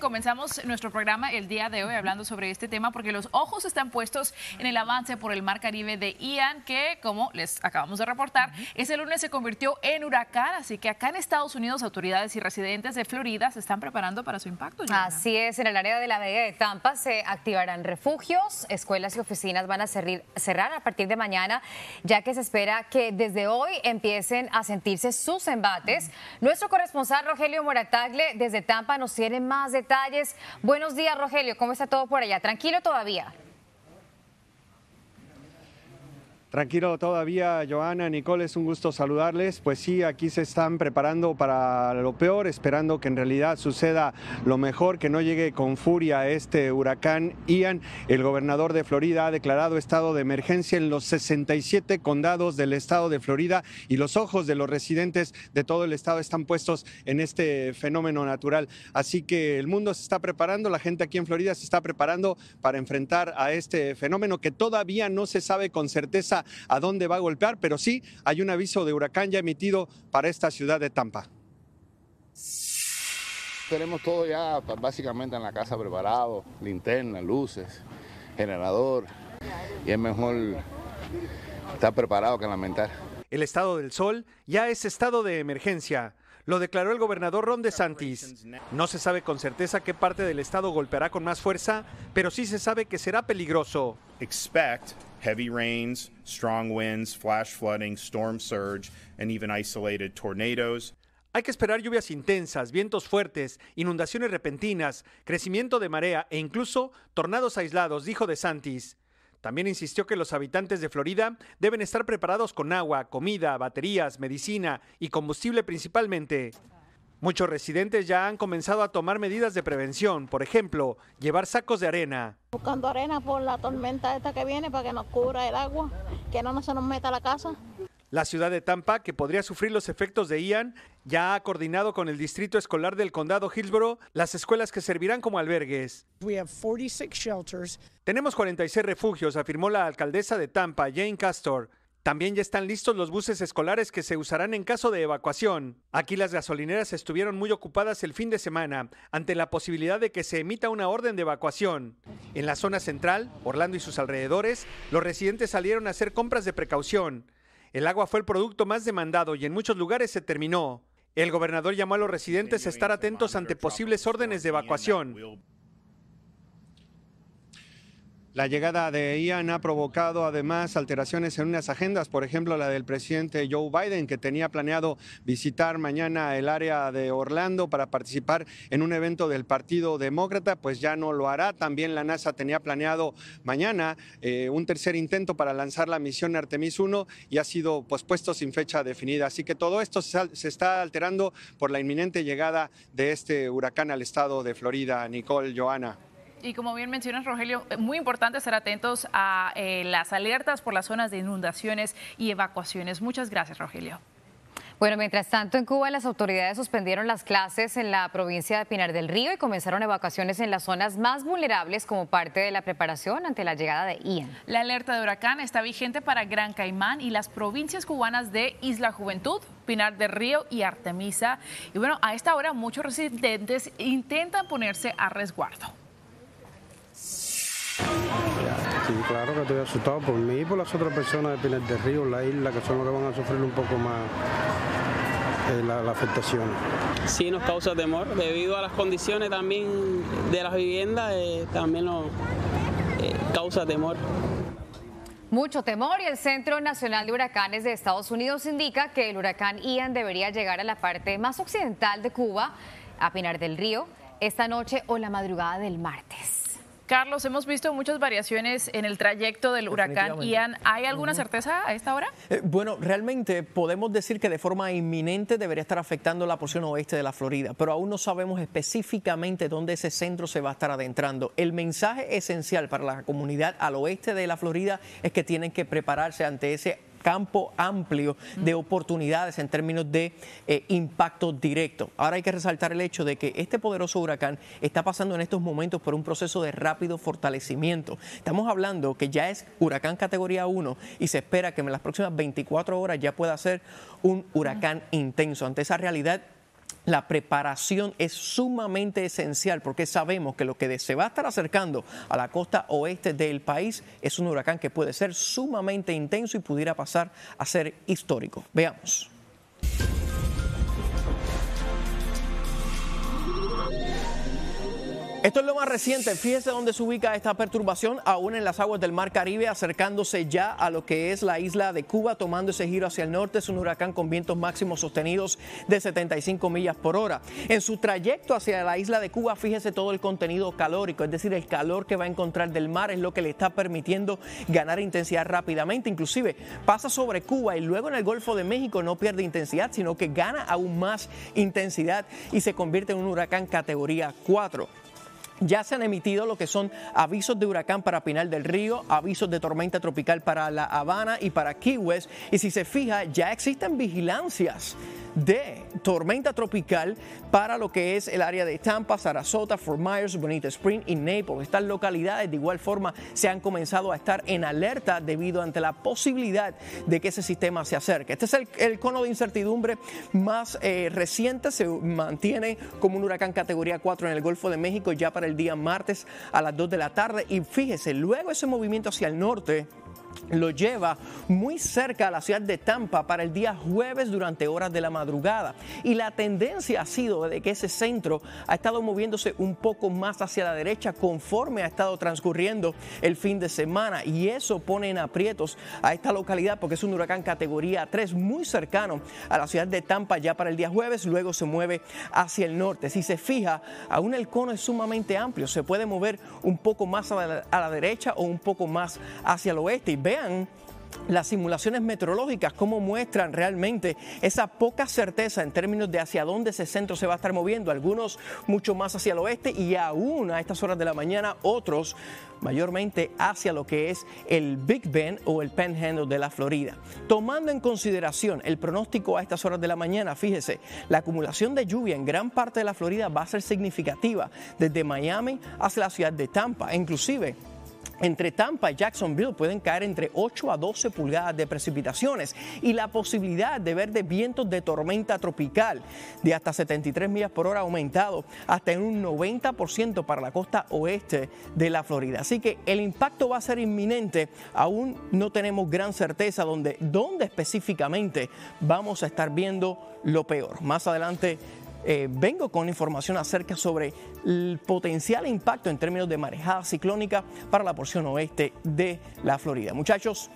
comenzamos nuestro programa el día de hoy hablando sobre este tema porque los ojos están puestos en el avance por el mar Caribe de Ian, que como les acabamos de reportar, ese lunes se convirtió en huracán, así que acá en Estados Unidos autoridades y residentes de Florida se están preparando para su impacto. Así es, en el área de la Bahía de Tampa se activarán refugios, escuelas y oficinas van a cerrar a partir de mañana, ya que se espera que desde hoy empiecen a sentirse sus embates. Nuestro corresponsal Rogelio Moratagle desde Tampa nos tiene más detalles. Buenos días, Rogelio. ¿Cómo está todo por allá? ¿Tranquilo todavía? Tranquilo todavía, Joana, Nicole, es un gusto saludarles. Pues sí, aquí se están preparando para lo peor, esperando que en realidad suceda lo mejor, que no llegue con furia este huracán Ian. El gobernador de Florida ha declarado estado de emergencia en los 67 condados del estado de Florida y los ojos de los residentes de todo el estado están puestos en este fenómeno natural. Así que el mundo se está preparando, la gente aquí en Florida se está preparando para enfrentar a este fenómeno que todavía no se sabe con certeza a dónde va a golpear, pero sí hay un aviso de huracán ya emitido para esta ciudad de Tampa. Tenemos todo ya básicamente en la casa preparado, linterna, luces, generador, y es mejor estar preparado que lamentar. El estado del sol ya es estado de emergencia. Lo declaró el gobernador Ron DeSantis. No se sabe con certeza qué parte del estado golpeará con más fuerza, pero sí se sabe que será peligroso. Expect heavy rains, strong winds, flash flooding, storm surge, and even isolated tornadoes. Hay que esperar lluvias intensas, vientos fuertes, inundaciones repentinas, crecimiento de marea e incluso tornados aislados, dijo DeSantis. También insistió que los habitantes de Florida deben estar preparados con agua, comida, baterías, medicina y combustible principalmente. Muchos residentes ya han comenzado a tomar medidas de prevención, por ejemplo, llevar sacos de arena. Buscando arena por la tormenta esta que viene para que nos cubra el agua, que no se nos meta a la casa. La ciudad de Tampa, que podría sufrir los efectos de Ian, ya ha coordinado con el distrito escolar del condado Hillsborough las escuelas que servirán como albergues. Tenemos 46 refugios, afirmó la alcaldesa de Tampa, Jane Castor. También ya están listos los buses escolares que se usarán en caso de evacuación. Aquí las gasolineras estuvieron muy ocupadas el fin de semana ante la posibilidad de que se emita una orden de evacuación. En la zona central, Orlando y sus alrededores, los residentes salieron a hacer compras de precaución. El agua fue el producto más demandado y en muchos lugares se terminó. El gobernador llamó a los residentes a estar atentos ante posibles órdenes de evacuación. La llegada de Ian ha provocado además alteraciones en unas agendas, por ejemplo la del presidente Joe Biden, que tenía planeado visitar mañana el área de Orlando para participar en un evento del Partido Demócrata, pues ya no lo hará. También la NASA tenía planeado mañana eh, un tercer intento para lanzar la misión Artemis 1 y ha sido pospuesto sin fecha definida. Así que todo esto se está alterando por la inminente llegada de este huracán al estado de Florida. Nicole, Joana. Y como bien mencionas, Rogelio, eh, muy importante estar atentos a eh, las alertas por las zonas de inundaciones y evacuaciones. Muchas gracias, Rogelio. Bueno, mientras tanto, en Cuba las autoridades suspendieron las clases en la provincia de Pinar del Río y comenzaron evacuaciones en las zonas más vulnerables como parte de la preparación ante la llegada de Ian. La alerta de huracán está vigente para Gran Caimán y las provincias cubanas de Isla Juventud, Pinar del Río y Artemisa. Y bueno, a esta hora muchos residentes intentan ponerse a resguardo. Sí, claro que estoy asustado por mí y por las otras personas de Pinar del Río, la isla, que son los que van a sufrir un poco más eh, la, afectación. Sí, nos causa temor. Debido a las condiciones también de las viviendas, eh, también nos eh, causa temor. Mucho temor y el Centro Nacional de Huracanes de Estados Unidos indica que el huracán Ian debería llegar a la parte más occidental de Cuba, a Pinar del Río, esta noche o la madrugada del martes. Carlos, hemos visto muchas variaciones en el trayecto del huracán Ian. ¿Hay alguna certeza a esta hora? Eh, bueno, realmente podemos decir que de forma inminente debería estar afectando la porción oeste de la Florida, pero aún no sabemos específicamente dónde ese centro se va a estar adentrando. El mensaje esencial para la comunidad al oeste de la Florida es que tienen que prepararse ante ese campo amplio de oportunidades en términos de eh, impacto directo. Ahora hay que resaltar el hecho de que este poderoso huracán está pasando en estos momentos por un proceso de rápido fortalecimiento. Estamos hablando que ya es huracán categoría 1 y se espera que en las próximas 24 horas ya pueda ser un huracán intenso. Ante esa realidad, la preparación es sumamente esencial porque sabemos que lo que se va a estar acercando a la costa oeste del país es un huracán que puede ser sumamente intenso y pudiera pasar a ser histórico. Veamos. Esto es lo más reciente. Fíjese dónde se ubica esta perturbación, aún en las aguas del Mar Caribe, acercándose ya a lo que es la isla de Cuba, tomando ese giro hacia el norte. Es un huracán con vientos máximos sostenidos de 75 millas por hora. En su trayecto hacia la isla de Cuba, fíjese todo el contenido calórico, es decir, el calor que va a encontrar del mar es lo que le está permitiendo ganar intensidad rápidamente. Inclusive pasa sobre Cuba y luego en el Golfo de México no pierde intensidad, sino que gana aún más intensidad y se convierte en un huracán categoría 4. Ya se han emitido lo que son avisos de huracán para Pinal del Río, avisos de tormenta tropical para La Habana y para Key West. Y si se fija, ya existen vigilancias de tormenta tropical para lo que es el área de Tampa, Sarasota, Fort Myers, Bonita Spring y Naples. Estas localidades de igual forma se han comenzado a estar en alerta debido ante la posibilidad de que ese sistema se acerque. Este es el, cono de incertidumbre más eh, reciente, se mantiene como un huracán categoría 4 en el Golfo de México ya para el día martes a las 2 de la tarde y fíjese, luego ese movimiento hacia el norte lo lleva muy cerca a la ciudad de Tampa para el día jueves durante horas de la madrugada. Y la tendencia ha sido de que ese centro ha estado moviéndose un poco más hacia la derecha conforme ha estado transcurriendo el fin de semana. Y eso pone en aprietos a esta localidad porque es un huracán categoría 3 muy cercano a la ciudad de Tampa ya para el día jueves. Luego se mueve hacia el norte. Si se fija, aún el cono es sumamente amplio. Se puede mover un poco más a la, derecha o un poco más hacia el oeste. Vean las simulaciones meteorológicas, cómo muestran realmente esa poca certeza en términos de hacia dónde ese centro se va a estar moviendo, algunos mucho más hacia el oeste y aún a estas horas de la mañana otros mayormente hacia lo que es el Big Bend o el Panhandle de la Florida. Tomando en consideración el pronóstico a estas horas de la mañana, fíjese, la acumulación de lluvia en gran parte de la Florida va a ser significativa desde Miami hacia la ciudad de Tampa, e inclusive entre Tampa y Jacksonville pueden caer entre 8 a 12 pulgadas de precipitaciones y la posibilidad de ver de vientos de tormenta tropical de hasta 73 millas por hora aumentado hasta en un 90% para la costa oeste de la Florida. Así que el impacto va a ser inminente, aún no tenemos gran certeza donde, dónde específicamente vamos a estar viendo lo peor. Más adelante eh, vengo con información acerca sobre el potencial impacto en términos de marejada ciclónica para la porción oeste de la Florida. Muchachos,